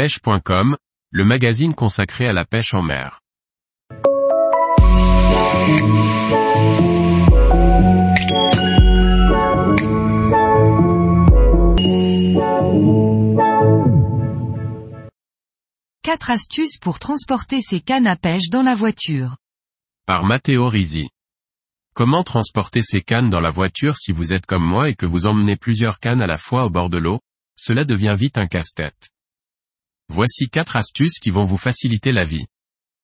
pêche.com, le magazine consacré à la pêche en mer. Quatre astuces pour transporter ses cannes à pêche dans la voiture. Par Matteo Risi. Comment transporter ces cannes dans la voiture si vous êtes comme moi et que vous emmenez plusieurs cannes à la fois au bord de l'eau? Cela devient vite un casse-tête. Voici quatre astuces qui vont vous faciliter la vie.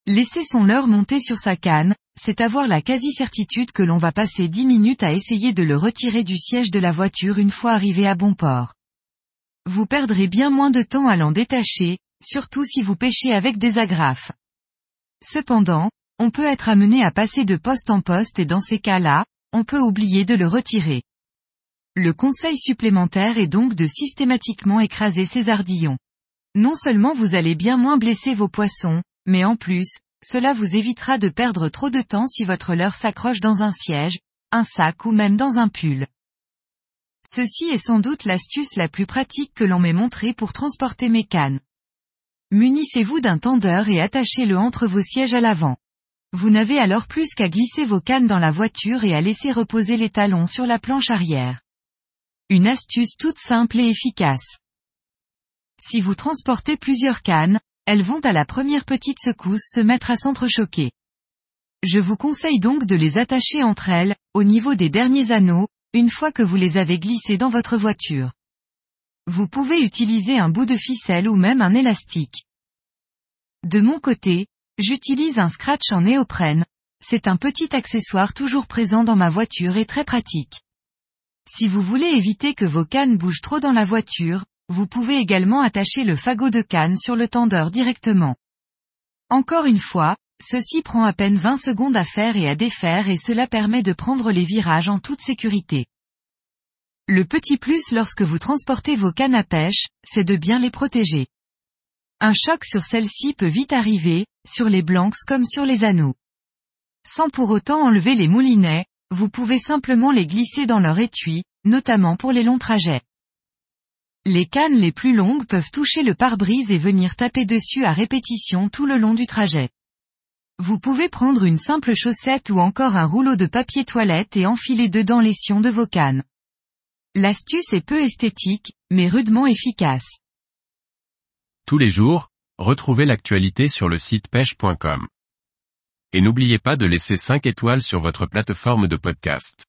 Laisser son leurre monter sur sa canne, c'est avoir la quasi-certitude que l'on va passer 10 minutes à essayer de le retirer du siège de la voiture une fois arrivé à bon port. Vous perdrez bien moins de temps à l'en détacher, surtout si vous pêchez avec des agrafes. Cependant, on peut être amené à passer de poste en poste et dans ces cas-là, on peut oublier de le retirer. Le conseil supplémentaire est donc de systématiquement écraser ces ardillons. Non seulement vous allez bien moins blesser vos poissons, mais en plus, cela vous évitera de perdre trop de temps si votre leurre s'accroche dans un siège, un sac ou même dans un pull. Ceci est sans doute l'astuce la plus pratique que l'on m'ait montrée pour transporter mes cannes. Munissez-vous d'un tendeur et attachez-le entre vos sièges à l'avant. Vous n'avez alors plus qu'à glisser vos cannes dans la voiture et à laisser reposer les talons sur la planche arrière. Une astuce toute simple et efficace. Si vous transportez plusieurs cannes, elles vont à la première petite secousse se mettre à s'entrechoquer. Je vous conseille donc de les attacher entre elles, au niveau des derniers anneaux, une fois que vous les avez glissées dans votre voiture. Vous pouvez utiliser un bout de ficelle ou même un élastique. De mon côté, j'utilise un scratch en néoprène, c'est un petit accessoire toujours présent dans ma voiture et très pratique. Si vous voulez éviter que vos cannes bougent trop dans la voiture, vous pouvez également attacher le fagot de canne sur le tendeur directement. Encore une fois, ceci prend à peine 20 secondes à faire et à défaire et cela permet de prendre les virages en toute sécurité. Le petit plus lorsque vous transportez vos cannes à pêche, c'est de bien les protéger. Un choc sur celle-ci peut vite arriver, sur les blancs comme sur les anneaux. Sans pour autant enlever les moulinets, vous pouvez simplement les glisser dans leur étui, notamment pour les longs trajets. Les cannes les plus longues peuvent toucher le pare-brise et venir taper dessus à répétition tout le long du trajet. Vous pouvez prendre une simple chaussette ou encore un rouleau de papier toilette et enfiler dedans les sions de vos cannes. L'astuce est peu esthétique, mais rudement efficace. Tous les jours, retrouvez l'actualité sur le site pêche.com. Et n'oubliez pas de laisser 5 étoiles sur votre plateforme de podcast.